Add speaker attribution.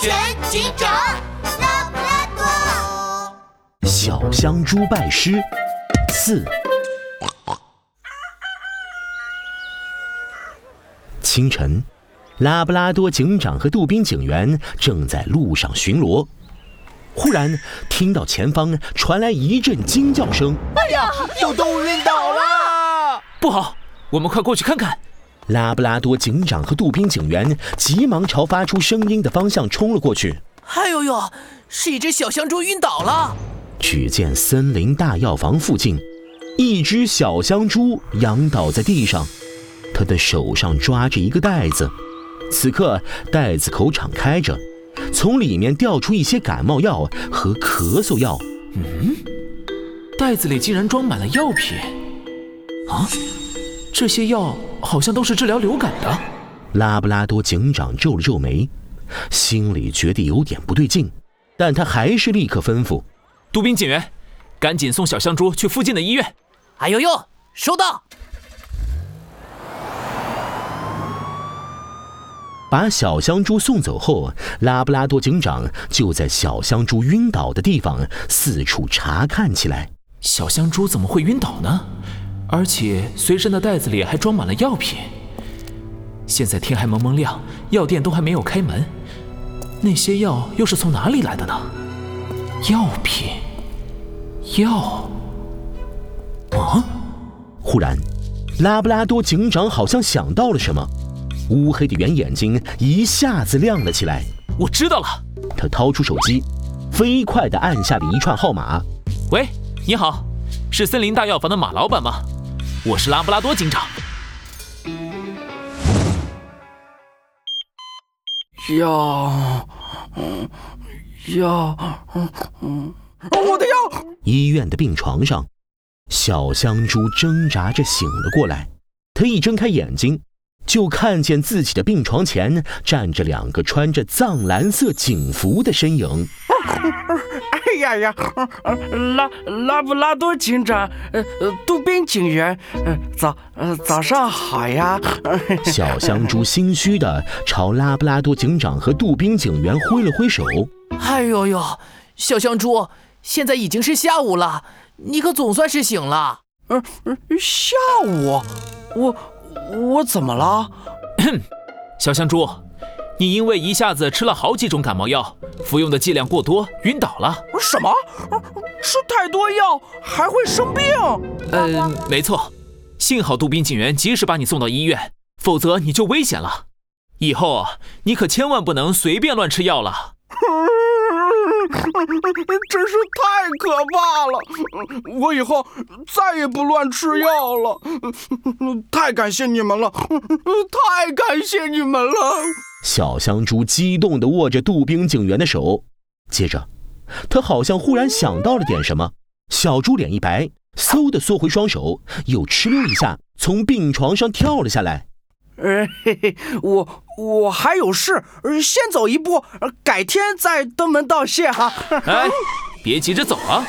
Speaker 1: 全警长拉布拉
Speaker 2: 多。小香猪拜师四。清晨，拉布拉多警长和杜宾警员正在路上巡逻，忽然听到前方传来一阵惊叫声：“
Speaker 3: 哎呀，有动物晕倒了！
Speaker 4: 不好，我们快过去看看！”
Speaker 2: 拉布拉多警长和杜宾警员急忙朝发出声音的方向冲了过去。
Speaker 3: 哎呦呦，是一只小香猪晕倒了！
Speaker 2: 只见森林大药房附近，一只小香猪仰倒在地上。它的手上抓着一个袋子，此刻袋子口敞开着，从里面掉出一些感冒药和咳嗽药。
Speaker 4: 嗯，袋子里竟然装满了药品。啊，这些药好像都是治疗流感的。
Speaker 2: 拉布拉多警长皱了皱眉，心里觉得有点不对劲，但他还是立刻吩咐：“
Speaker 4: 杜宾警员，赶紧送小香猪去附近的医院。”
Speaker 3: 哎呦呦，收到。
Speaker 2: 把小香猪送走后，拉布拉多警长就在小香猪晕倒的地方四处查看起来。
Speaker 4: 小香猪怎么会晕倒呢？而且随身的袋子里还装满了药品。现在天还蒙蒙亮，药店都还没有开门，那些药又是从哪里来的呢？药品，药。啊！
Speaker 2: 忽然，拉布拉多警长好像想到了什么。乌黑的圆眼睛一下子亮了起来。
Speaker 4: 我知道了。
Speaker 2: 他掏出手机，飞快地按下了一串号码。
Speaker 4: 喂，你好，是森林大药房的马老板吗？我是拉布拉多警长。
Speaker 5: 药，药，我的药。
Speaker 2: 医院的病床上，小香猪挣扎着醒了过来。他一睁开眼睛。就看见自己的病床前站着两个穿着藏蓝色警服的身影。
Speaker 5: 哎呀呀，拉拉布拉多警长，呃呃，杜宾警员，呃早呃早上好呀。
Speaker 2: 小香猪心虚的朝拉布拉多警长和杜宾警员挥了挥手。
Speaker 3: 哎呦呦，小香猪，现在已经是下午了，你可总算是醒了。
Speaker 5: 嗯嗯，下午，我。我怎么了？
Speaker 4: 小香猪，你因为一下子吃了好几种感冒药，服用的剂量过多，晕倒了。
Speaker 5: 什么？吃太多药还会生病？
Speaker 4: 嗯，没错。幸好杜宾警员及时把你送到医院，否则你就危险了。以后你可千万不能随便乱吃药了。
Speaker 5: 真是太可怕了！我以后再也不乱吃药了。太感谢你们了，太感谢你们了！
Speaker 2: 小香猪激动地握着杜宾警员的手，接着，他好像忽然想到了点什么，小猪脸一白，嗖地缩回双手，又哧溜一下从病床上跳了下来。
Speaker 5: 呃，嘿嘿，我我还有事，先走一步，改天再登门道谢哈。
Speaker 4: 哎，别急着走啊。